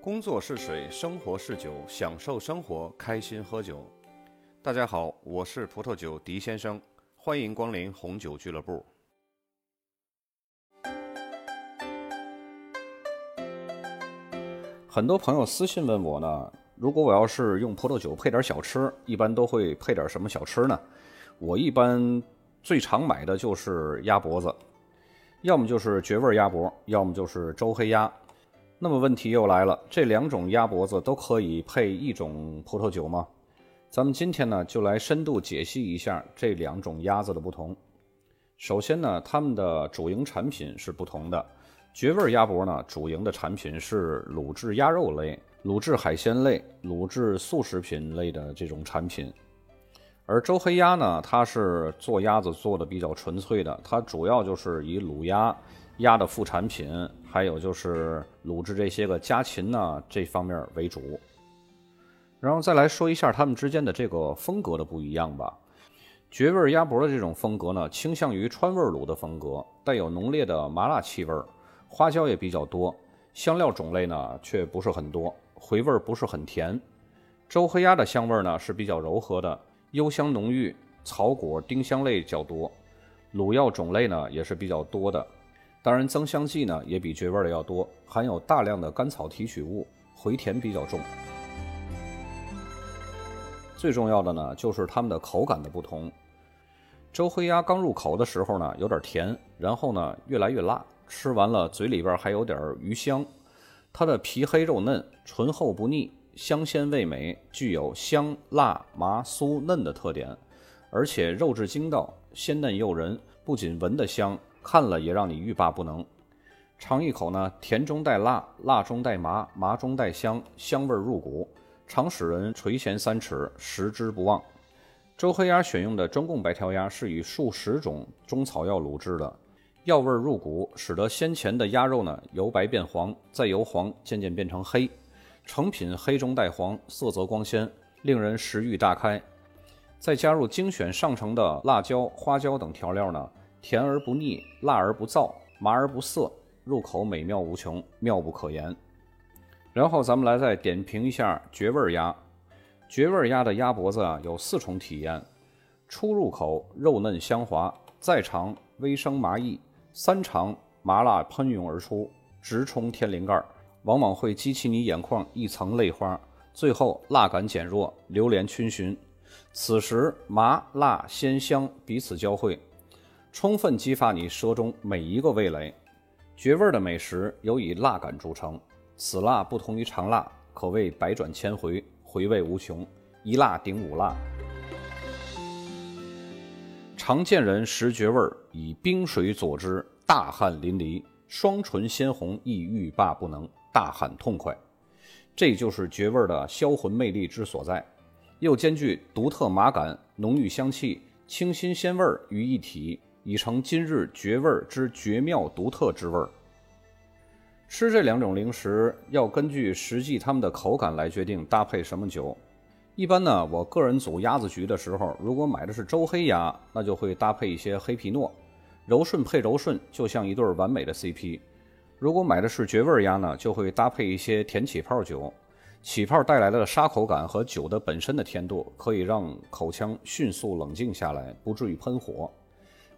工作是水，生活是酒，享受生活，开心喝酒。大家好，我是葡萄酒狄先生，欢迎光临红酒俱乐部。很多朋友私信问我呢，如果我要是用葡萄酒配点小吃，一般都会配点什么小吃呢？我一般最常买的就是鸭脖子，要么就是绝味鸭脖，要么就是周黑鸭。那么问题又来了，这两种鸭脖子都可以配一种葡萄酒吗？咱们今天呢就来深度解析一下这两种鸭子的不同。首先呢，它们的主营产品是不同的。绝味鸭脖呢，主营的产品是卤制鸭肉类、卤制海鲜类、卤制速食品类的这种产品。而周黑鸭呢，它是做鸭子做的比较纯粹的，它主要就是以卤鸭、鸭的副产品，还有就是卤制这些个家禽呢这方面为主。然后再来说一下它们之间的这个风格的不一样吧。绝味鸭脖的这种风格呢，倾向于川味卤的风格，带有浓烈的麻辣气味，花椒也比较多，香料种类呢却不是很多，回味不是很甜。周黑鸭的香味呢是比较柔和的。幽香浓郁，草果、丁香类较多，卤药种类呢也是比较多的。当然，增香剂呢也比绝味的要多，含有大量的甘草提取物，回甜比较重。最重要的呢就是它们的口感的不同。周黑鸭刚入口的时候呢有点甜，然后呢越来越辣，吃完了嘴里边还有点鱼香。它的皮黑肉嫩，醇厚不腻。香鲜味美，具有香辣麻酥嫩的特点，而且肉质筋道，鲜嫩诱人。不仅闻得香，看了也让你欲罢不能。尝一口呢，甜中带辣，辣中带麻，麻中带香，香味入骨，常使人垂涎三尺，食之不忘。周黑鸭选用的中贡白条鸭是以数十种中草药卤制的，药味入骨，使得先前的鸭肉呢由白变黄，再由黄渐渐变成黑。成品黑中带黄，色泽光鲜，令人食欲大开。再加入精选上乘的辣椒、花椒等调料呢，甜而不腻，辣而不燥，麻而不涩，入口美妙无穷，妙不可言。然后咱们来再点评一下绝味鸭。绝味鸭的鸭脖子啊，有四重体验：初入口肉嫩香滑，再尝微生麻意，三尝麻辣喷涌而出，直冲天灵盖。往往会激起你眼眶一层泪花，最后辣感减弱，流连逡巡。此时麻辣鲜香彼此交汇，充分激发你舌中每一个味蕾。绝味的美食尤以辣感著称，此辣不同于常辣，可谓百转千回，回味无穷，一辣顶五辣。常见人食绝味以冰水佐之，大汗淋漓，双唇鲜红，亦欲罢不能。大喊痛快，这就是绝味的销魂魅力之所在，又兼具独特麻感、浓郁香气、清新鲜味于一体，已成今日绝味之绝妙独特之味。吃这两种零食要根据实际它们的口感来决定搭配什么酒。一般呢，我个人组鸭子局的时候，如果买的是周黑鸭，那就会搭配一些黑皮诺，柔顺配柔顺，就像一对完美的 CP。如果买的是绝味鸭呢，就会搭配一些甜起泡酒，起泡带来的沙口感和酒的本身的甜度，可以让口腔迅速冷静下来，不至于喷火。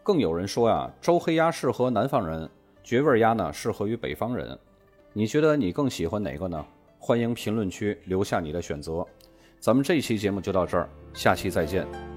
更有人说呀，周黑鸭适合南方人，绝味鸭呢适合于北方人。你觉得你更喜欢哪个呢？欢迎评论区留下你的选择。咱们这期节目就到这儿，下期再见。